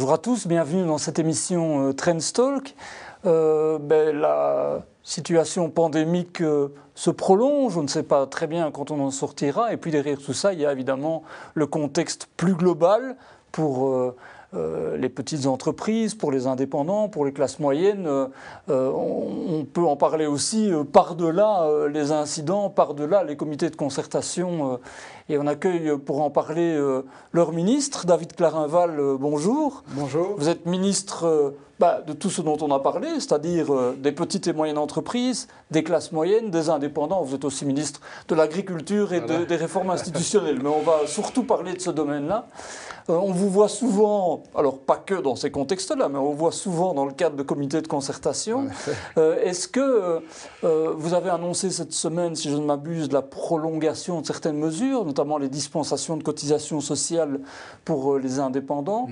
Bonjour à tous, bienvenue dans cette émission euh, Trendstalk. Euh, ben, la situation pandémique euh, se prolonge, on ne sait pas très bien quand on en sortira, et puis derrière tout ça, il y a évidemment le contexte plus global pour euh, euh, les petites entreprises, pour les indépendants, pour les classes moyennes. Euh, on, peut en parler aussi euh, par-delà euh, les incidents, par-delà les comités de concertation. Et on accueille euh, pour en parler euh, leur ministre, David Clarinval, euh, bonjour. Bonjour. Vous êtes ministre euh, bah, de tout ce dont on a parlé, c'est-à-dire des petites et moyennes entreprises, des classes moyennes, des indépendants. Vous êtes aussi ministre de l'agriculture et de- des réformes institutionnelles. Mais on va surtout parler de ce domaine-là. On vous voit souvent, alors pas que dans ces contextes-là, mais on vous voit souvent dans le cadre de comités de concertation. Est-ce que vous avez annoncé cette semaine, si je ne m'abuse, la prolongation de certaines mesures, notamment les dispensations de cotisations sociales pour euh, les indépendants.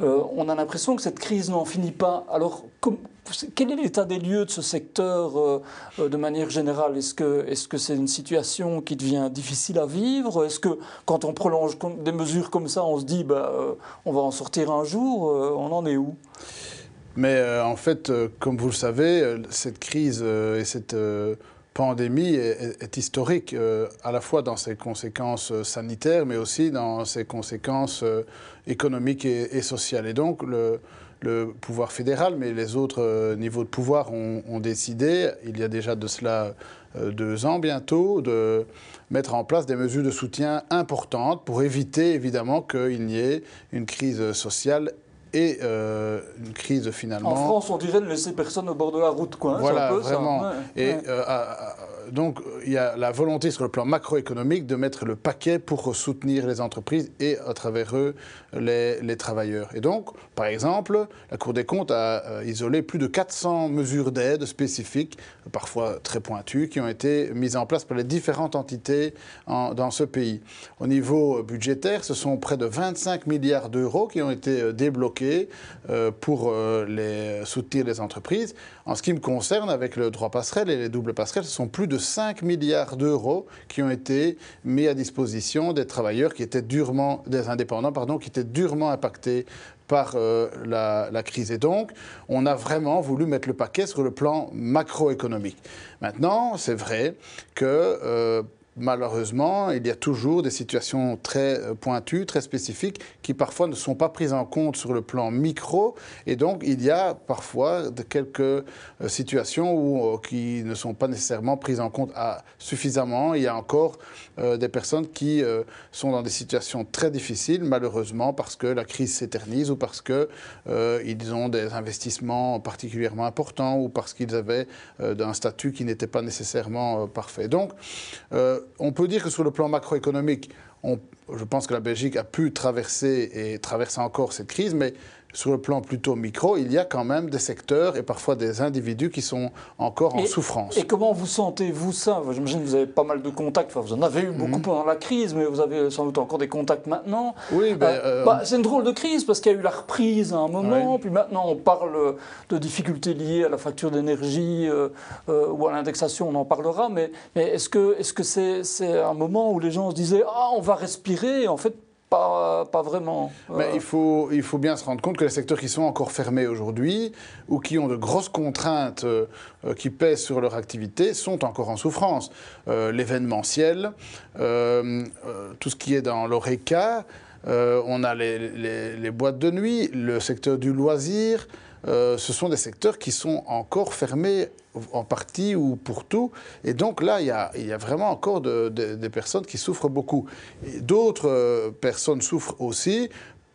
Euh, On a l'impression que cette crise n'en finit pas. Alors, quel est l'état des lieux de ce secteur euh, de manière générale? Est-ce que c'est une situation qui devient difficile à vivre? Est-ce que quand on prolonge des mesures comme ça, on se dit bah, euh, on va en sortir un jour On en est où? Mais euh, en fait, euh, comme vous le savez, cette crise euh, et cette pandémie est, historique, euh, à la fois dans ses conséquences euh, sanitaires, mais aussi dans ses conséquences euh, économiques et, sociales. Et donc, le, pouvoir fédéral, mais les autres niveaux de pouvoir ont, ont décidé, il y a déjà de cela deux ans bientôt, de mettre en place des mesures de soutien importantes pour éviter évidemment qu'il n'y ait une crise sociale et euh, une crise finalement. En France, on dirait ne laisser personne au bord de la route, quoi. hein, Voilà, un peu ça. vraiment. Ouais, Et ouais. euh, à- à- donc, il y a la volonté sur le plan macroéconomique de mettre le paquet pour soutenir les entreprises et, à travers eux, les, travailleurs. Et donc, par exemple, la Cour des comptes a euh, isolé plus de 400 mesures d'aide spécifiques, parfois très pointues, qui ont été mises en place par les différentes entités en- dans ce pays. Au niveau budgétaire, ce sont près de 25 milliards d'euros qui ont été euh, débloqués euh, pour soutenir les entreprises. En ce qui me concerne, avec le droit passerelle et les doubles passerelles, ce sont plus de 5 milliards d'euros qui ont été mis à disposition des travailleurs qui étaient durement, des indépendants, pardon, qui étaient durement impactés par euh, la, crise. Et donc, on a vraiment voulu mettre le paquet sur le plan macroéconomique. Maintenant, c'est vrai que euh, malheureusement, il y a toujours des situations très euh, pointues, très spécifiques, qui parfois ne sont pas prises en compte sur le plan micro. Et donc, il y a parfois de quelques euh, situations où, euh, qui ne sont pas nécessairement prises en compte suffisamment. Il y a encore des personnes qui sont dans des situations très difficiles, malheureusement, parce que la crise s'éternise ou parce qu'ils ils ont des investissements particulièrement importants ou parce qu'ils avaient un statut qui n'était pas nécessairement parfait. Donc, on peut dire que sur le plan macroéconomique, on- je pense que la Belgique a pu traverser et traverse encore cette crise, mais sur le plan plutôt micro, il y a quand même des secteurs et parfois des individus qui sont encore en Et- souffrance. Et comment vous sentez-vous ça J'imagine que vous avez pas mal de contacts. Enfin, vous en avez eu beaucoup Mhm. pendant la crise, mais vous avez sans doute encore des contacts maintenant. Oui, ben, Euh, euh, bah, c'est une drôle de crise parce qu'il y a eu la reprise à un moment, puis maintenant on parle de difficultés liées à la facture d'énergie euh, euh, ou à l'indexation, on en parlera. Mais, mais est-ce que est-ce que c'est c'est un moment où les gens se disaient ah on va respirer et en fait pas pas vraiment. Mais Euh, il, faut, il faut bien se rendre compte que les secteurs qui sont encore fermés aujourd'hui ou qui ont de grosses contraintes euh, qui pèsent sur leur activité sont encore en souffrance. Euh, L'événementiel, tout ce qui est dans l'ORECA, on a les, les- les boîtes de nuit, le secteur du loisir. ce sont des secteurs qui sont encore fermés en partie ou pour tout. Et donc là, il y a, vraiment encore de- de- des personnes qui souffrent beaucoup. D'autres euh, personnes souffrent aussi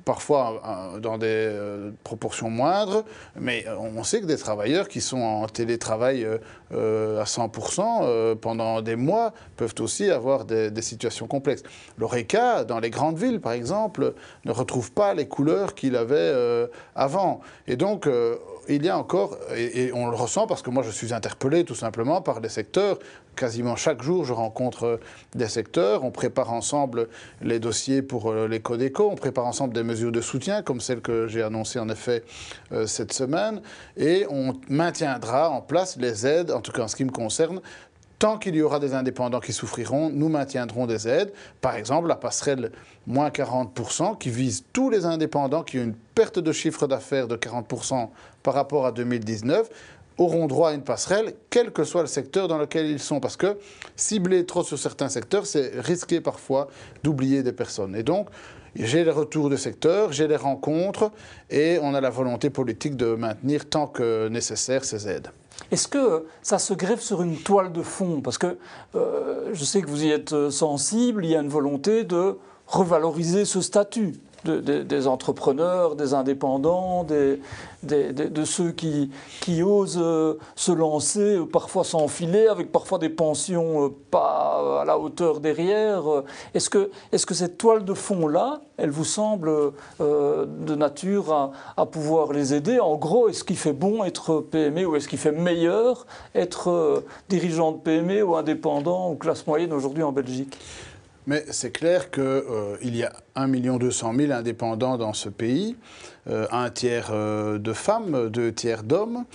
parfois euh, dans des euh, proportions moindres, mais on sait que des travailleurs qui sont en télétravail à 100% euh, pendant des mois peuvent aussi avoir des, des situations complexes. L'ORECA, dans les grandes villes par exemple, ne retrouve pas les couleurs qu'il avait avant. Et donc, il y a encore, et, on le ressent parce que moi je suis interpellé tout simplement par des secteurs. Quasiment chaque jour, je rencontre euh, des secteurs. On prépare ensemble les dossiers pour euh, les Codeco. On prépare ensemble des mesures de soutien, comme celle que j'ai annoncée en effet euh, cette semaine. Et on maintiendra en place les aides, en tout cas en ce qui me concerne, tant qu'il y aura des indépendants qui souffriront, nous maintiendrons des aides. Par exemple, la passerelle moins 40% qui vise tous les indépendants qui ont une perte de chiffre d'affaires de 40% par rapport à 2019 auront droit à une passerelle, quel que soit le secteur dans lequel ils sont. Parce que cibler trop sur certains secteurs, c'est risquer parfois d'oublier des personnes. Et donc, j'ai les retours de secteur, j'ai les rencontres, et on a la volonté politique de maintenir tant que nécessaire ces aides. Est-ce que ça se greffe sur une toile de fond? Parce que euh, je sais que vous y êtes euh, sensible, il y a une volonté de revaloriser ce statut des entrepreneurs, des indépendants, de ceux qui, osent euh, se lancer, euh, parfois s'enfiler, avec parfois des pensions euh, pas à la hauteur derrière. Est-ce que, cette toile de fond-là, elle vous semble de nature à, pouvoir les aider? En gros, est-ce qu'il fait bon être PME ou est-ce qu'il fait meilleur être dirigeant de PME ou indépendant ou classe moyenne aujourd'hui en Belgique? Mais c'est clair qu'il euh, y a 1 200 000 indépendants dans ce pays, euh, un tiers euh, de femmes, deux tiers d'hommes,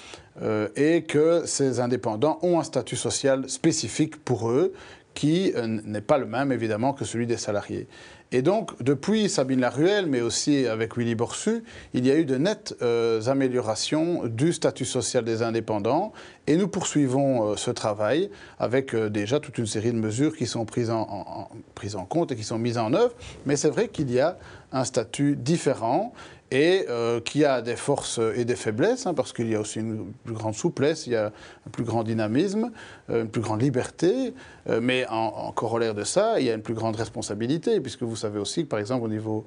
et que ces indépendants ont un statut social spécifique pour eux qui n'est pas le même évidemment que celui des salariés. Et donc, depuis Sabine Laruelle, mais aussi avec Willy Borsu, il y a eu de nettes euh, améliorations du statut social des indépendants. Et nous poursuivons euh, ce travail avec euh, déjà toute une série de mesures qui sont prises en, prises en compte et qui sont mises en œuvre. Mais c'est vrai qu'il y a un statut différent et euh, qui a des forces et des faiblesses, hein, parce qu'il y a aussi une plus grande souplesse, il y a un plus grand dynamisme, euh, une plus grande liberté, euh, mais en, corollaire de ça, il y a une plus grande responsabilité, puisque vous savez aussi que, par exemple, au niveau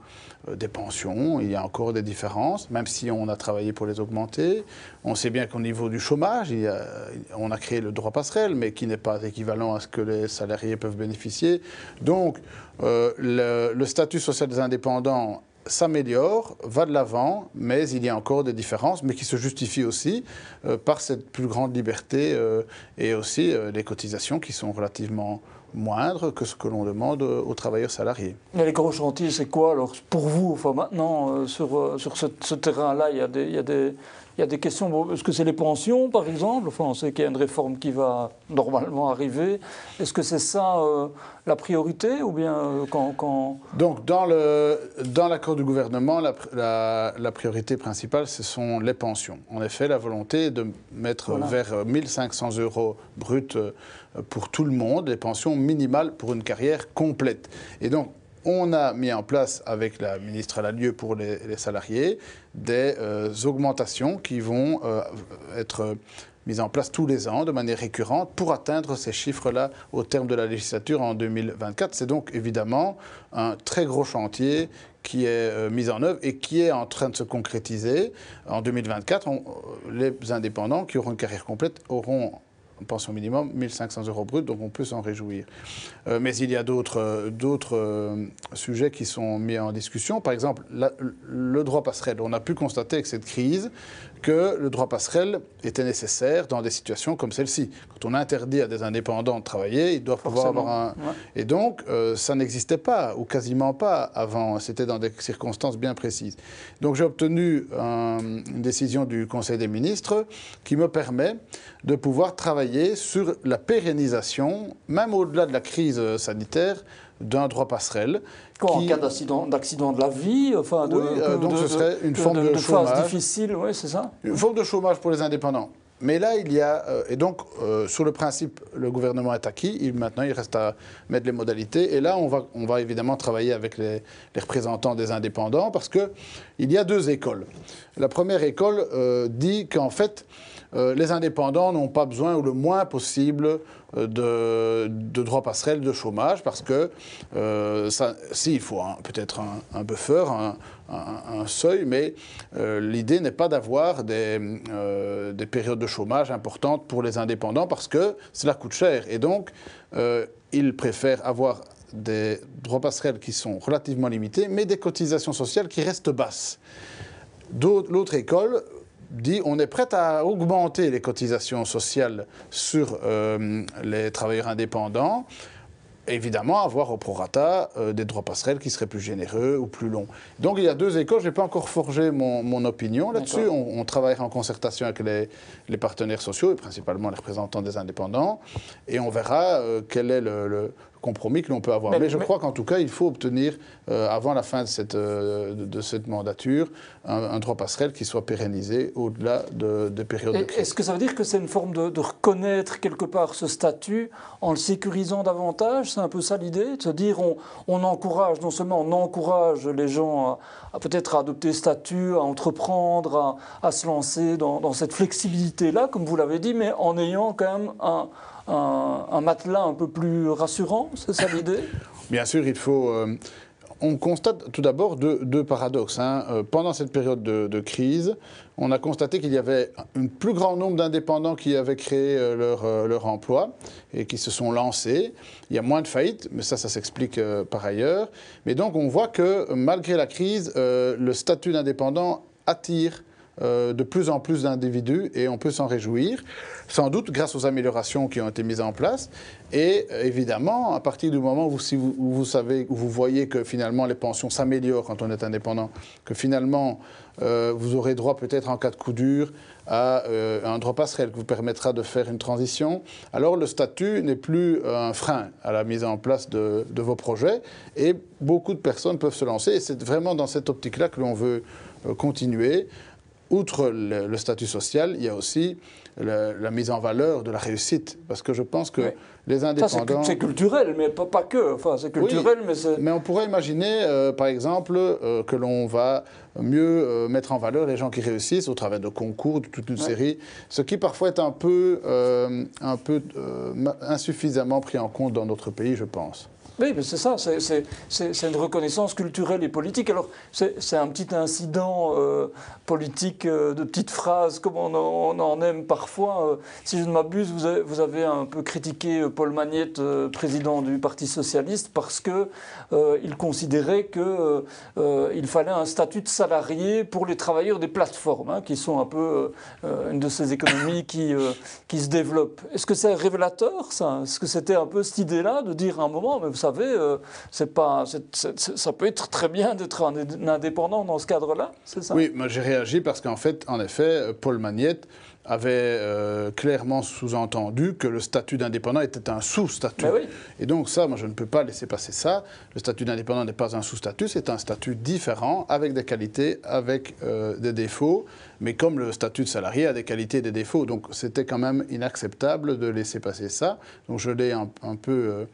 des pensions, il y a encore des différences, même si on a travaillé pour les augmenter. On sait bien qu'au niveau du chômage, on a créé le droit passerelle, mais qui n'est pas équivalent à ce que les salariés peuvent bénéficier. Donc, le, le statut social des indépendants s'améliore, va de l'avant, mais il y a encore des différences, mais qui se justifient aussi euh, par cette plus grande liberté euh, et aussi euh, les cotisations qui sont relativement moindres que ce que l'on demande aux travailleurs salariés. Mais les gros chantiers, c'est quoi alors pour vous enfin, Maintenant, sur, sur ce, terrain-là, il, il y a des il y a des questions. Est-ce que c'est les pensions, par exemple? Enfin, on sait qu'il y a une réforme qui va normalement arriver. Est-ce que c'est ça euh, la priorité ou bien euh, quand, Donc, dans, le, dans l'accord du gouvernement, la, la, priorité principale, ce sont les pensions. En effet, la volonté de mettre vers 1500 euros bruts euh, pour tout le monde, les pensions minimales pour une carrière complète. Et donc, on a mis en place avec la ministre Lalieu pour les, salariés des euh, augmentations qui vont euh, être mises en place tous les ans de manière récurrente pour atteindre ces chiffres-là au terme de la législature en 2024. C'est donc évidemment un très gros chantier qui est euh, mis en œuvre et qui est en train de se concrétiser. En 2024, les indépendants qui auront une carrière complète auront pension minimum, 1500 euros brut, donc on peut s'en réjouir. Euh, mais il y a d'autres euh, sujets qui sont mis en discussion. Par exemple, le droit passerelle. On a pu constater avec cette crise que le droit passerelle était nécessaire dans des situations comme celle-ci. Quand on interdit à des indépendants de travailler, ils doivent pouvoir avoir un... Et donc, euh, ça n'existait pas, ou quasiment pas avant. C'était dans des circonstances bien précises. Donc j'ai obtenu une décision du Conseil des ministres qui me permet de pouvoir travailler sur la pérennisation, même au-delà de la crise sanitaire, d'un droit passerelle. En cas d'accident, d'accident de la vie, enfin, de, oui, euh, donc ce serait une forme de, chômage difficile, oui, c'est ça. Une forme de chômage pour les indépendants. Mais là, il y a. Euh, et donc, euh, sur le principe, le gouvernement est acquis. Il, maintenant, il reste à mettre les modalités. Et là, on va, on va évidemment travailler avec les, les représentants des indépendants parce qu'il y a deux écoles. La première école dit qu'en fait, les indépendants n'ont pas besoin, ou le moins possible, de, de droits passerelles de chômage, parce que, euh, si, il faut peut-être un, buffer, un, seuil, mais l'idée n'est pas d'avoir des, des, périodes de chômage importantes pour les indépendants, parce que cela coûte cher. Et donc, ils préfèrent avoir des droits passerelles qui sont relativement limités, mais des cotisations sociales qui restent basses. L'autre école dit on est prêt à augmenter les cotisations sociales sur euh, les travailleurs indépendants évidemment avoir au prorata euh, des droits passerelles qui seraient plus généreux ou plus longs. Donc il y a deux écoles, je n'ai pas encore forgé mon, opinion là-dessus. On, travaillera en concertation avec les, partenaires sociaux et principalement les représentants des indépendants et on verra euh, quel est le, compromis que l'on peut avoir. Mais, je crois qu'en tout cas, il faut obtenir, euh, avant la fin de cette, euh, de, cette mandature, un, droit passerelle qui soit pérennisé au-delà de, des périodes de crise. Est-ce que ça veut dire que c'est une forme de, reconnaître quelque part ce statut en le sécurisant davantage? C'est un peu ça l'idée De se dire on, on, encourage, non seulement on encourage les gens à, peut-être adopter statut, à entreprendre, à, à se lancer dans, dans cette flexibilité-là, comme vous l'avez dit, mais en ayant quand même un un, matelas un peu plus rassurant, c'est ça l'idée? Bien sûr, il faut... Euh, on constate tout d'abord deux, paradoxes. Hein. Euh, pendant cette période de, crise, on a constaté qu'il y avait un plus grand nombre d'indépendants qui avaient créé euh, leur, leur, emploi et qui se sont lancés. Il y a moins de faillites, mais ça, ça s'explique par ailleurs. Mais donc, on voit que malgré la crise, le statut d'indépendant attire euh, de plus en plus d'individus et on peut s'en réjouir, sans doute grâce aux améliorations qui ont été mises en place. Et euh, évidemment, à partir du moment où, si vous, savez, où vous voyez que finalement les pensions s'améliorent quand on est indépendant, que finalement euh, vous aurez droit peut-être en cas de coup dur à un droit passerelle qui vous permettra de faire une transition, alors le statut n'est plus un frein à la mise en place de, vos projets et beaucoup de personnes peuvent se lancer. Et c'est vraiment dans cette optique-là que l'on veut continuer outre le, statut social, il y a aussi la mise en valeur de la réussite. Parce que je pense que les indépendants. C'est culturel, mais pas, que. Enfin, c'est culturel, mais c'est. Mais on pourrait imaginer, euh, par exemple, euh, que l'on va mieux euh, mettre en valeur les gens qui réussissent au travers de concours, de toute une série, ce qui parfois est un peu, un peu insuffisamment pris en compte dans notre pays, je pense. Oui, mais c'est ça, c'est une reconnaissance culturelle et politique. Alors, c'est un petit incident euh, politique euh, de petites phrases, comme on en, aime parfois. Euh, si je ne m'abuse, vous, avez un peu critiqué Paul Magnette, président du Parti Socialiste, parce qu'il considérait qu'il fallait un statut de salarié pour les travailleurs des plateformes, hein, qui sont un peu une de ces économies qui, qui se développent. Est-ce que c'est révélateur, ça? Est-ce que c'était un peu cette idée-là, de dire à un moment, savez, savez, euh, c'est pas, ça peut être très bien d'être un indépendant dans ce cadre-là, c'est ça? Oui, moi j'ai réagi parce qu'en fait, en effet, Paul Magnette avait euh, clairement sous-entendu que le statut d'indépendant était un sous-statut. Ben Et donc ça, moi je ne peux pas laisser passer ça. Le statut d'indépendant n'est pas un sous-statut, c'est un statut différent, avec des qualités, avec euh, des défauts, mais comme le statut de salarié a des qualités et des défauts. Donc c'était quand même inacceptable de laisser passer ça. Donc je l'ai un, peu... Euh,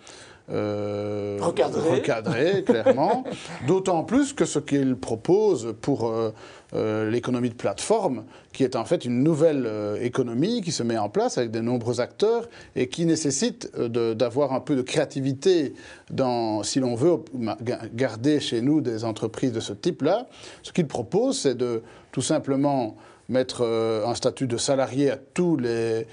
recadré. clairement. D'autant plus que ce qu'il propose pour euh, euh, l'économie de plateforme, qui est en fait une nouvelle économie qui se met en place avec de nombreux acteurs et qui nécessite d'avoir un peu de créativité dans, si l'on veut garder chez nous des entreprises de ce type-là. Ce qu'il propose, c'est de tout simplement mettre un statut de salarié à tous les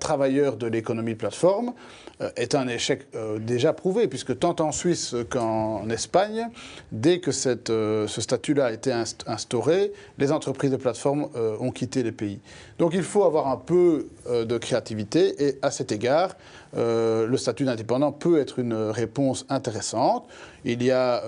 travailleurs de l'économie plateforme euh, est un échec euh, déjà prouvé, puisque tant en Suisse qu'en Espagne, dès que euh, ce statut-là a été instauré, les entreprises de plateforme ont quitté les pays. Donc il faut avoir un peu de créativité, et à cet égard, le statut d'indépendant peut être une réponse intéressante. Il y a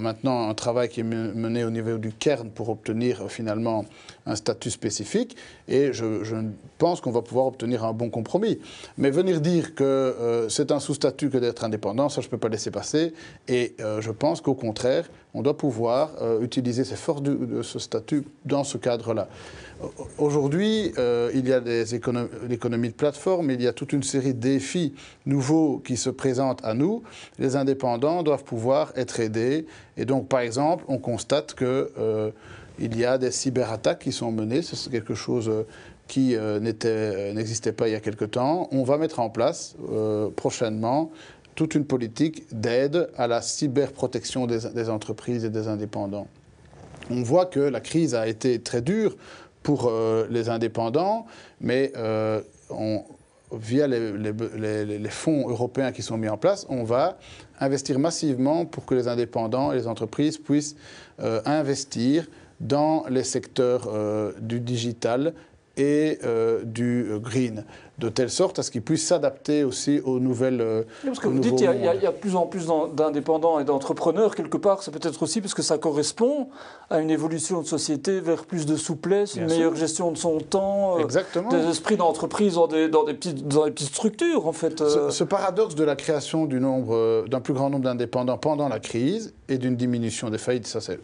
maintenant un travail qui est mené au niveau du Cairn pour obtenir finalement un statut spécifique, et je, je pense qu'on va pouvoir obtenir un bon compromis. Mais venir dire que euh, c'est un sous-statut que d'être indépendant, ça je ne peux pas laisser passer. Et euh, je pense qu'au contraire, on doit pouvoir euh, utiliser ces forces de, ce statut dans ce cadre-là. Aujourd'hui, il y a l'économie de plateforme, il y a toute une série de défis nouveaux qui se présentent à nous. Les indépendants doivent pouvoir être aidés. Et donc, par exemple, on constate que il y a des cyberattaques qui sont menées. C'est quelque chose qui euh, euh, n'existait pas il y a quelque temps. On va mettre en place euh, prochainement toute une politique d'aide à la cyberprotection des, entreprises et des indépendants. On voit que la crise a été très dure pour les indépendants, mais via les, fonds européens qui sont mis en place, on va investir massivement pour que les indépendants et les entreprises puissent investir dans les secteurs du digital et du green de telle sorte à ce qu'ils puissent s'adapter aussi aux nouvelles. Euh, parce que vous dites qu'il y, y, a de plus en plus d'indépendants et d'entrepreneurs, quelque part, c'est peut-être aussi parce que ça correspond à une évolution de société vers plus de souplesse, une meilleure gestion de son temps, euh, des esprits d'entreprise dans des, dans, des petites, dans des petites structures, en fait. Euh. Ce, paradoxe de la création du d'un plus grand nombre d'indépendants pendant la crise et d'une diminution des faillites, ça c'est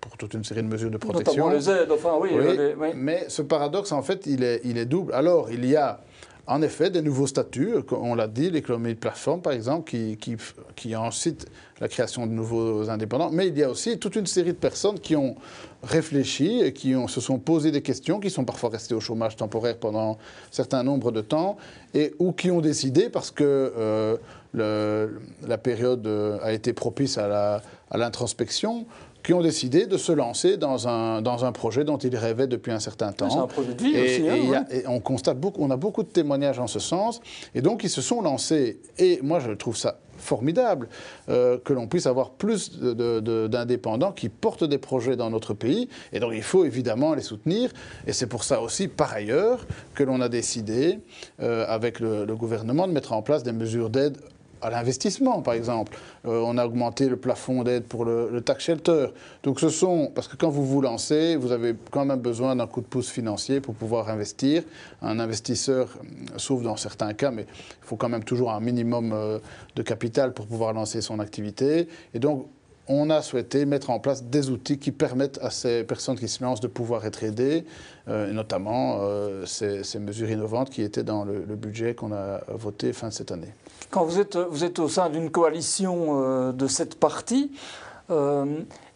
pour toute une série de mesures de protection. Notamment les aides, enfin oui. oui. Mais ce paradoxe, en fait, il est, il est double. Alors, il y a en effet, des nouveaux statuts, on l'a dit, l'économie de plateforme, par exemple, qui, qui, qui incite la création de nouveaux indépendants. Mais il y a aussi toute une série de personnes qui ont réfléchi et qui ont, se sont posé des questions, qui sont parfois restées au chômage temporaire pendant un certain nombre de temps, et, ou qui ont décidé, parce que euh, le, la période euh, a été propice à l'introspection, qui ont décidé de se lancer dans un, dans un projet dont ils rêvaient depuis un certain temps. C'est un projet de vie aussi. Hein, et, on constate beaucoup, on a beaucoup de témoignages en ce sens. Et donc, ils se sont lancés. Et moi, je trouve ça formidable euh, que l'on puisse avoir plus d'indépendants qui portent des projets dans notre pays. Et donc, il faut évidemment les soutenir. Et c'est pour ça aussi, par ailleurs, que l'on a décidé, euh, avec le, le gouvernement, de mettre en place des mesures d'aide à l'investissement, par exemple. Euh, on a augmenté le plafond d'aide pour le, tax shelter. Donc ce sont, parce que quand vous vous lancez, vous avez quand même besoin d'un coup de pouce financier pour pouvoir investir. Un investisseur, euh, sauf dans certains cas, mais il faut quand même toujours un minimum euh, de capital pour pouvoir lancer son activité. Et donc on a souhaité mettre en place des outils qui permettent à ces personnes qui se lancent de pouvoir être aidées, notamment ces, mesures innovantes qui étaient dans le, budget qu'on a voté fin de cette année. Quand vous êtes, vous êtes au sein d'une coalition euh, de cette partie,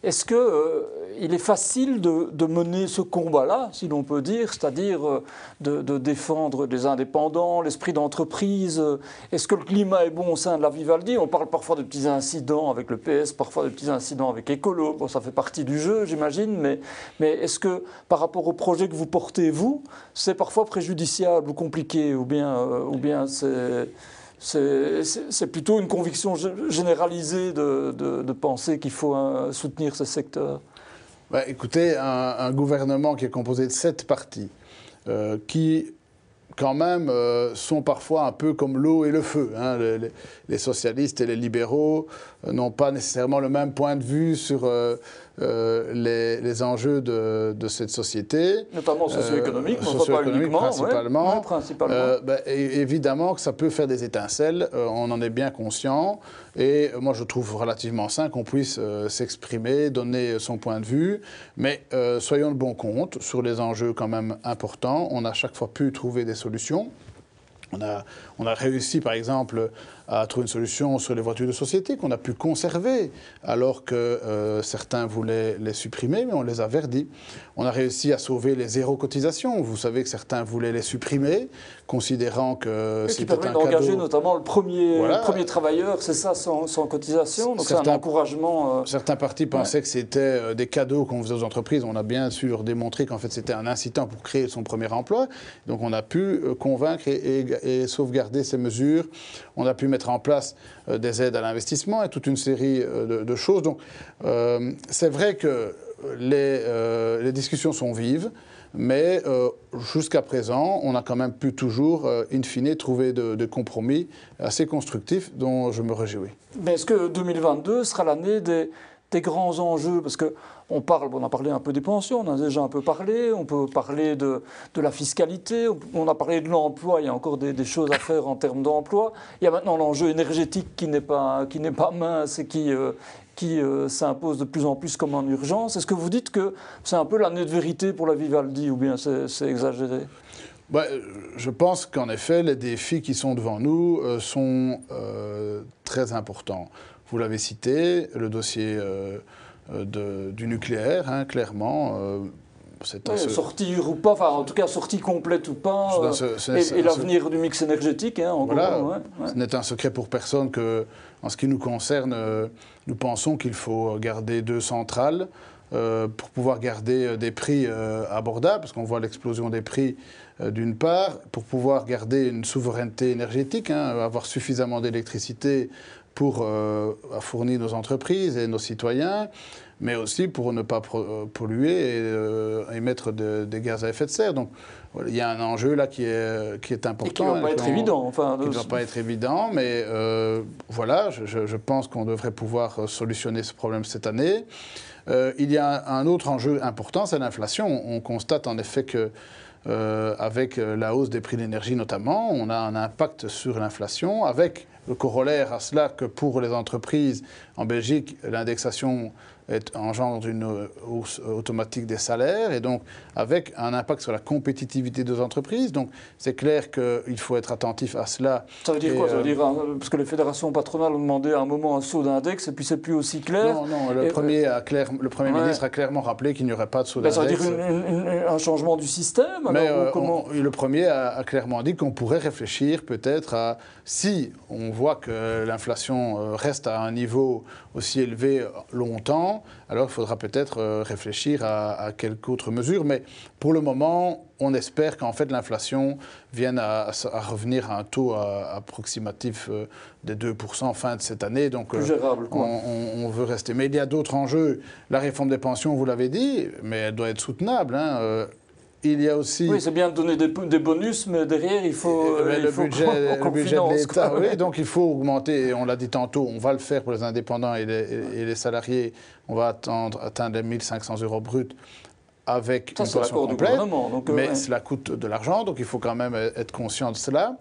est-ce qu'il euh, est facile de, mener ce combat-là, si l'on peut dire, c'est-à-dire euh, de, défendre les indépendants, l'esprit d'entreprise Est-ce que le climat est bon au sein de la Vivaldi? On parle parfois de petits incidents avec le PS, parfois de petits incidents avec Écolo. Bon, ça fait partie du jeu, j'imagine, mais, mais est-ce que par rapport au projet que vous portez, vous, c'est parfois préjudiciable ou compliqué, ou bien, euh, ou bien c'est c'est plutôt une conviction généralisée de, penser qu'il faut euh, soutenir ce secteur. Bah, écoutez, un, gouvernement qui est composé de sept partis, euh, qui quand même euh, sont parfois un peu comme l'eau et le feu. Hein. Les, socialistes et les libéraux n'ont pas nécessairement le même point de vue sur euh, les, enjeux de, cette société. Notamment socio-économiques, euh, socio principalement. Euh, ben, évidemment que ça peut faire des étincelles, on en est bien conscient. Et moi, je trouve relativement sain qu'on puisse s'exprimer, donner son point de vue. Mais soyons de bon compte sur les enjeux quand même importants. On a chaque fois pu trouver des solutions. On a, on a, réussi, par exemple, à trouver une solution sur les voitures de société qu'on a pu conserver, alors que euh, certains voulaient les supprimer, mais on les a verdis. On a réussi à sauver les zéro cotisations. Vous savez que certains voulaient les supprimer, considérant que c'était un cadeau. d'engager notamment le premier, premier travailleur, c'est ça, sans, cotisation. Donc c'est un encouragement. Euh, certains partis pensaient que c'était euh, des cadeaux qu'on faisait aux entreprises. On a bien sûr démontré qu'en fait c'était un incitant pour créer son premier emploi. Donc on a pu convaincre et, et sauvegarder ces mesures. On a pu mettre en place euh, des aides à l'investissement et toute une série euh, de, choses. Donc, euh, c'est vrai que les, les, discussions sont vives. Mais jusqu'à présent, on a quand même pu toujours, in fine, trouver de, compromis assez constructifs dont je me réjouis. Mais est-ce que 2022 sera l'année des, des, grands enjeux? Parce que on, parle, on a parlé un peu des pensions, on a déjà un peu parlé, on peut parler de, la fiscalité, on a parlé de l'emploi, il y a encore des, choses à faire en termes d'emploi. Il y a maintenant l'enjeu énergétique qui n'est pas, qui pas mince et qui, euh, qui euh, s'impose de plus en plus comme en urgence. Est-ce que vous dites que c'est un peu l'année de vérité pour la Vivaldi ou bien c'est exagéré? Bah, je pense qu'en effet, les défis qui sont devant nous euh, sont très importants. Vous l'avez cité, le dossier euh, du nucléaire, hein, clairement. Euh, sortie ou pas, enfin en tout cas sortie complète ou pas, euh, et, l'avenir du mix énergétique, hein, en gros. Ce n'est un secret pour personne que, en ce qui nous concerne, nous pensons qu'il faut garder deux centrales pour pouvoir garder des prix abordables, parce qu'on voit l'explosion des prix d'une part, pour pouvoir garder une souveraineté énergétique, hein, avoir suffisamment d'électricité pour fournir nos entreprises et nos citoyens, mais aussi pour ne pas polluer et émettre des gaz à effet de serre. Donc, il y a un enjeu là qui est, qui est important. Et qui ne doit pas être évident. Enfin, qui ne doit pas être évident, mais voilà, je, je pense qu'on devrait pouvoir solutionner ce problème cette année. il y a un autre enjeu important, c'est l'inflation. On constate en effet que euh, avec euh, la hausse des prix de l'énergie notamment, on a un impact sur l'inflation, avec le corollaire à cela que pour les entreprises en Belgique, l'indexation engendre une hausse automatique des salaires et donc avec un impact sur la compétitivité des entreprises. Donc c'est clair qu'il faut être attentif à cela. Ça veut dire quoi Ça veut euh, dire, hein, parce que les fédérations patronales ont demandé à un moment un saut d'index et puis c'est plus aussi clair. Non, non, le premier, a clair, le premier ministre a clairement rappelé qu'il n'y aurait pas de saut d'index. Ben, ça veut dire un changement du système Mais euh, comment... Le premier a, clairement dit qu'on pourrait réfléchir peut-être à, si on voit que l'inflation euh, reste à un niveau aussi élevé longtemps, alors il faudra peut-être euh, réfléchir à, quelques autres mesures. Mais pour le moment, on espère qu'en fait l'inflation vienne à, revenir à un taux approximatif euh, des 2% fin de cette année. Donc, Plus gérable, quoi. On, veut rester. Mais il y a d'autres enjeux. La réforme des pensions, vous l'avez dit, mais elle doit être soutenable. Hein, il y a aussi. Oui, c'est bien de donner des, bonus, mais derrière, il faut. Eh ben, le, budget, le budget de l'État, oui, donc il faut augmenter, on l'a dit tantôt, on va le faire pour les indépendants et les, salariés, on va attendre, atteindre les 1500 euros bruts avec Ça, une pension complète, donc, euh, mais cela coûte de l'argent, donc il faut quand même être conscient de cela.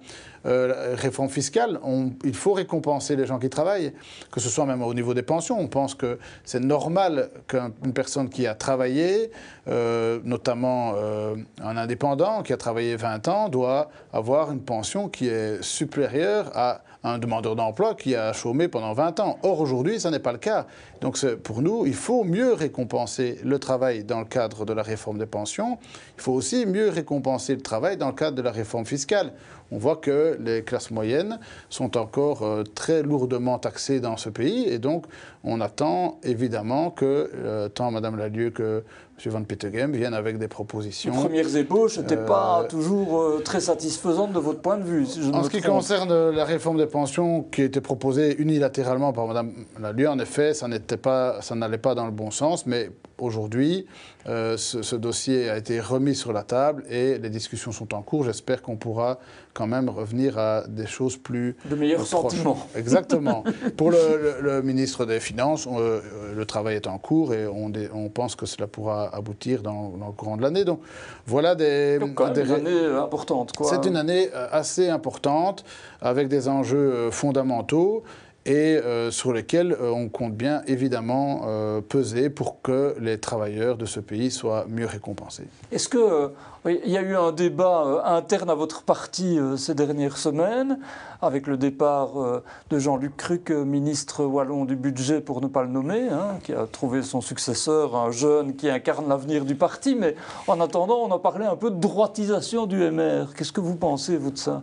Euh, réforme fiscale, il faut récompenser les gens qui travaillent, que ce soit même au niveau des pensions. On pense que c'est normal qu'une personne qui a travaillé, euh, notamment euh, un indépendant qui a travaillé 20 ans, doit avoir une pension qui est supérieure à un demandeur d'emploi qui a chômé pendant 20 ans. Or, aujourd'hui, ça n'est pas le cas. Donc, pour nous, il faut mieux récompenser le travail dans le cadre de la réforme des pensions. Il faut aussi mieux récompenser le travail dans le cadre de la réforme fiscale on voit que les classes moyennes sont encore euh, très lourdement taxées dans ce pays. Et donc, on attend évidemment que euh, tant Mme Lalieu que M. Van Petegem viennent avec des propositions. Les premières ébauches n'étaient pas euh, toujours très satisfaisantes de votre point de vue. en ce qui concerne la réforme des pensions qui a été proposée unilatéralement par Mme Lalieu, en effet, ça n'allait pas, pas dans le bon sens. Mais aujourd'hui, ce, ce, dossier a été remis sur la table et les discussions sont en cours. J'espère qu'on pourra quand même revenir à des choses plus... De meilleurs sentiments. Exactement. Pour le, ministre des Finances, euh, le travail est en cours et on, on, pense que cela pourra aboutir dans, le courant de l'année. Donc voilà des... Donc, une année importante. C'est une année euh, assez importante avec des enjeux euh, fondamentaux et euh, sur lesquels euh, on compte bien évidemment euh, peser pour que les travailleurs de ce pays soient mieux récompensés. Est-ce qu'il il y a eu un débat interne à votre parti ces dernières semaines, avec le départ de Jean-Luc Cruc, ministre wallon du budget pour ne pas le nommer, hein, qui a trouvé son successeur, un jeune qui incarne l'avenir du parti. Mais en attendant, on a parlé un peu de droitisation du MR. Qu'est-ce que vous pensez, vous, de ça?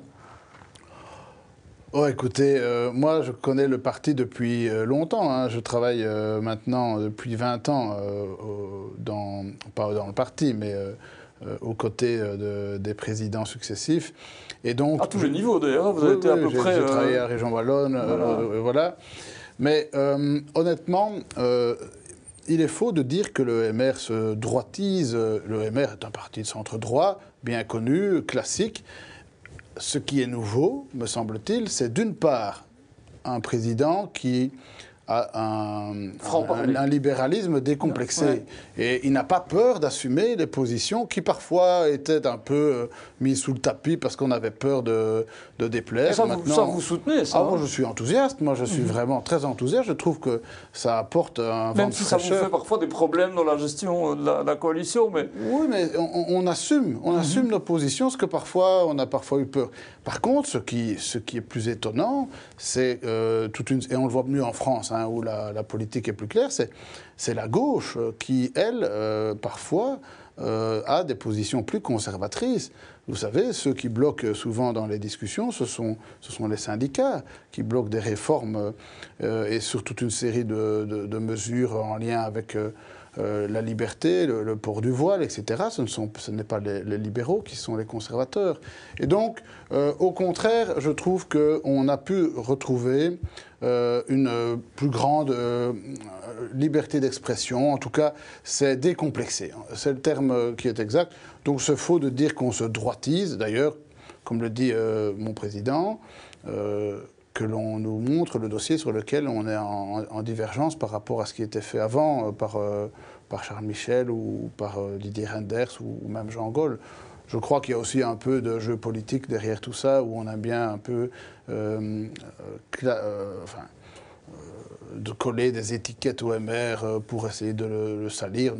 Oh, écoutez, euh, moi je connais le parti depuis euh, longtemps. Hein. Je travaille euh, maintenant depuis 20 ans, dans, pas dans le parti, mais aux côtés des présidents successifs. Et donc, à tous les niveaux d'ailleurs, vous avez été à peu près. J'ai travaillé à Région Wallonne, voilà. Mais honnêtement, il est faux de dire que le MR se droitise. Le MR est un parti de centre droit, bien connu, classique ce qui est nouveau, me semble-t-il, c'est d'une part un président qui un, un, libéralisme décomplexé. Et il n'a pas peur d'assumer des positions qui parfois étaient un peu euh, mises sous le tapis parce qu'on avait peur de, de déplaire. ça, Maintenant, vous, ça, vous, soutenez ça ah, Moi, hein je suis enthousiaste. Moi, je suis mhm. vraiment très enthousiaste. Je trouve que ça apporte un Même si ça vous fait parfois des problèmes dans la gestion de la, coalition. Mais... Oui, mais on, assume. On mhm. assume nos positions, ce que parfois, on a parfois eu peur. Par contre, ce qui, ce qui est plus étonnant, c'est euh, toute une... Et on le voit mieux en France, hein, où la, politique est plus claire, c'est la gauche qui, elle, euh, parfois, euh, a des positions plus conservatrices. Vous savez, ceux qui bloquent souvent dans les discussions, ce sont, ce sont les syndicats qui bloquent des réformes et sur toute une série de, de, mesures en lien avec la liberté, le, port du voile, etc. Ce ne sont, n'est pas les, libéraux qui sont les conservateurs. Et donc, au contraire, je trouve qu'on a pu retrouver une plus grande liberté d'expression. En tout cas, c'est décomplexé. C'est le terme qui est exact. Donc, c'est faux de dire qu'on se droitise. D'ailleurs, comme le dit mon président, que l'on nous montre le dossier sur lequel on est en, divergence par rapport à ce qui était fait avant euh, par, euh, par Charles Michel ou par euh, Didier Renders ou, même Jean Gaulle. Je crois qu'il y a aussi un peu de jeu politique derrière tout ça, où on a bien un peu de coller des étiquettes au MR euh, pour essayer de le, salir.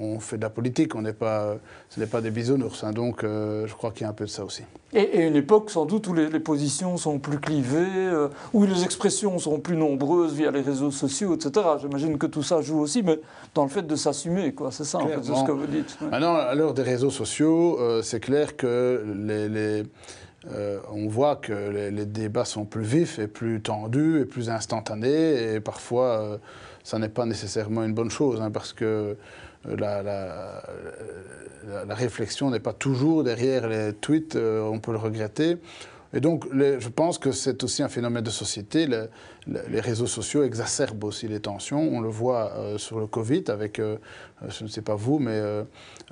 On, fait de la politique, on n'est pas, ce n'est pas des bisounours. Hein, donc euh, je crois qu'il y a un peu de ça aussi. Et, une époque sans doute où les, positions sont plus clivées, euh, où les expressions sont plus nombreuses via les réseaux sociaux, etc. J'imagine que tout ça joue aussi, mais dans le fait de s'assumer, quoi. C'est ça, en fait, ce que vous dites. Maintenant, à l'heure des réseaux sociaux, c'est clair que les euh, on voit que les, débats sont plus vifs et plus tendus et plus instantanés. Et parfois, euh, ça n'est pas nécessairement une bonne chose, hein, parce que euh, la, réflexion n'est pas toujours derrière les tweets, on peut le regretter. Et donc, je pense que c'est aussi un phénomène de société. les réseaux sociaux exacerbent aussi les tensions. On le voit sur le Covid avec, je ne sais pas vous, mais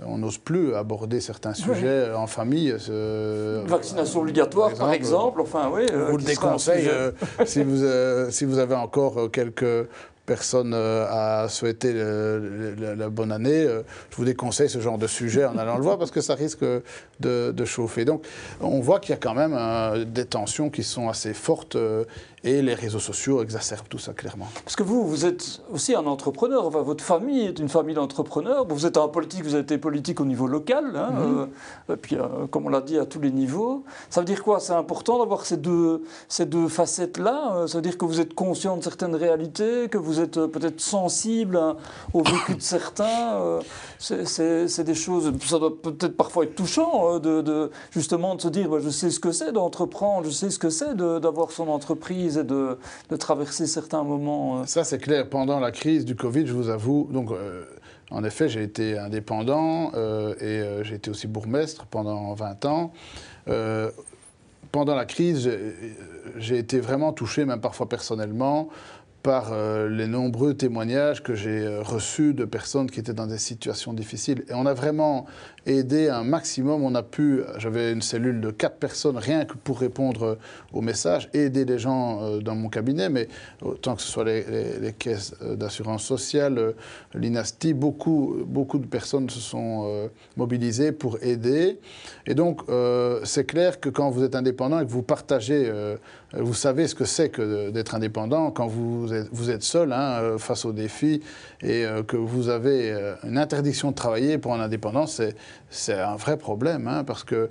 on n'ose plus aborder certains sujets en famille. Vaccination obligatoire, par exemple. Enfin, oui. Euh, vous le déconseille euh, si, vous, euh, si vous avez encore quelques personne euh, a souhaité la bonne année, euh, je vous déconseille ce genre de sujet en allant le voir parce que ça risque de, chauffer. Donc on voit qu'il y a quand même euh, des tensions qui sont assez fortes et les réseaux sociaux exacerbent tout ça clairement. Parce que vous, vous êtes aussi un entrepreneur, votre famille est une famille d'entrepreneurs, vous êtes un politique, vous avez été politique au niveau local, hein, mhm. puis comme on l'a dit à tous les niveaux. Ça veut dire quoi? C'est important d'avoir ces deux, ces deux facettes-là? Ça veut dire que vous êtes conscient de certaines réalités, que vous êtes euh, peut-être sensible hein, au vécu de certains. Euh, c'est des choses, ça doit peut-être parfois être touchant euh, de, justement de se dire, je sais ce que c'est d'entreprendre, je sais ce que c'est d'avoir son entreprise et de, traverser certains moments. Ça c'est clair. Pendant la crise du Covid, je vous avoue, donc. En effet, j'ai été indépendant et j'ai été aussi bourgmestre pendant 20 ans. pendant la crise, j'ai été vraiment touché, même parfois personnellement, par euh, les nombreux témoignages que j'ai euh, reçus de personnes qui étaient dans des situations difficiles. Et on a vraiment aidé un maximum. On a pu, j'avais une cellule de quatre personnes rien que pour répondre aux messages, aider les gens euh, dans mon cabinet, mais autant que ce soit les, caisses d'assurance sociale, l'INASTI, beaucoup, beaucoup de personnes se sont mobilisées pour aider. Et donc, c'est clair que quand vous êtes indépendant et que vous partagez vous savez ce que c'est que d'être indépendant quand vous êtes, vous êtes seul hein, euh, face aux défis et euh, que vous avez euh, une interdiction de travailler pour un indépendant, c'est un vrai problème hein, parce que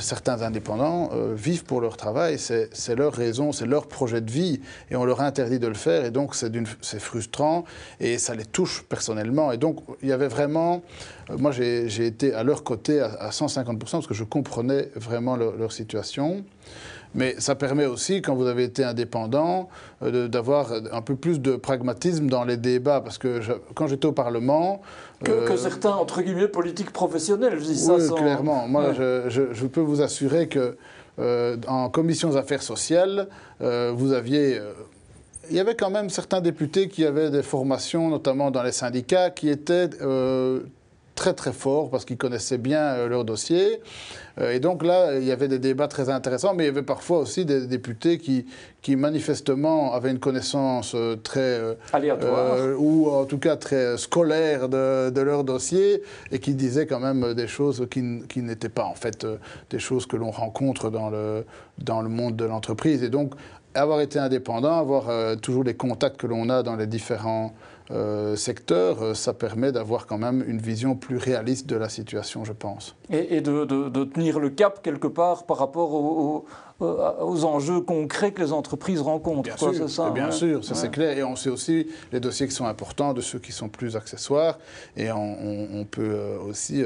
certains indépendants vivent pour leur travail, c'est leur raison, c'est leur projet de vie et on leur interdit de le faire et donc c'est frustrant et ça les touche personnellement. Et donc il y avait vraiment, moi j'ai été à leur côté à, 150% parce que je comprenais vraiment leur situation. Mais ça permet aussi, quand vous avez été indépendant, euh, d'avoir un peu plus de pragmatisme dans les débats. Parce que quand j'étais au Parlement... Que, euh, certains, entre guillemets, politiques professionnels, je dis ça sans... clairement. Moi, je, peux vous assurer que euh, en commission affaires sociales, vous aviez il y avait quand même certains députés qui avaient des formations, notamment dans les syndicats, qui étaient très très forts parce qu'ils connaissaient bien leur dossier. Euh, et donc là, il y avait des débats très intéressants, mais il y avait parfois aussi des députés qui, qui manifestement avaient une connaissance euh, très... Euh, Aléatoire. ou en tout cas très scolaire de, de, leur dossier, et qui disaient quand même des choses qui, qui n'étaient pas en fait des choses que l'on rencontre dans le, dans le monde de l'entreprise. Et donc, avoir été indépendant, avoir toujours les contacts que l'on a dans les différents euh, secteur, euh, ça permet d'avoir quand même une vision plus réaliste de la situation, je pense. Et, de, tenir le cap quelque part par rapport aux, enjeux concrets que les entreprises rencontrent. Bien sûr, ça, bien sûr, ça c'est clair. Et on sait aussi les dossiers qui sont importants de ceux qui sont plus accessoires. Et on, peut euh, aussi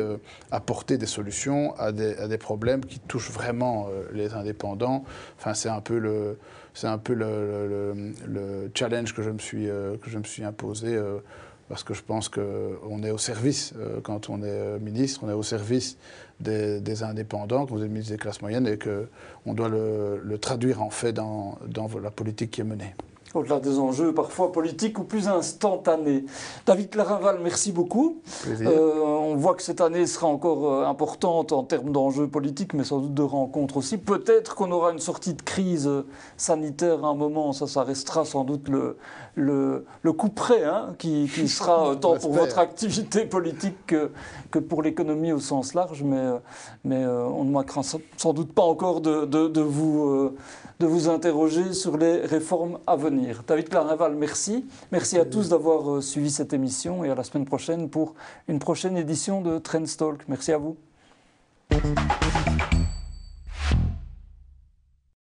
apporter des solutions à des, à des, problèmes qui touchent vraiment les indépendants. Enfin, c'est un peu le c'est un peu le, challenge que je me suis, euh, imposé euh, parce que je pense qu'on est au service, quand on est ministre, on est au service des, indépendants, que vous êtes ministre des classes moyennes, et qu'on doit le, traduire en fait dans la politique qui est menée au-delà des enjeux parfois politiques ou plus instantanés. David Clarinval, merci beaucoup. Euh, on voit que cette année sera encore euh, importante en termes d'enjeux politiques, mais sans doute de rencontres aussi. Peut-être qu'on aura une sortie de crise sanitaire à un moment, ça, ça restera sans doute le, le, le coup près, hein, qui, sera tant pour votre activité politique que, que pour l'économie au sens large, mais, mais euh, on ne manquera sans doute pas encore de, de, vous de vous interroger sur les réformes à venir. David Clarnaval, merci. Merci à tous d'avoir euh, suivi cette émission et à la semaine prochaine pour une prochaine édition de Trendstalk. Merci à vous.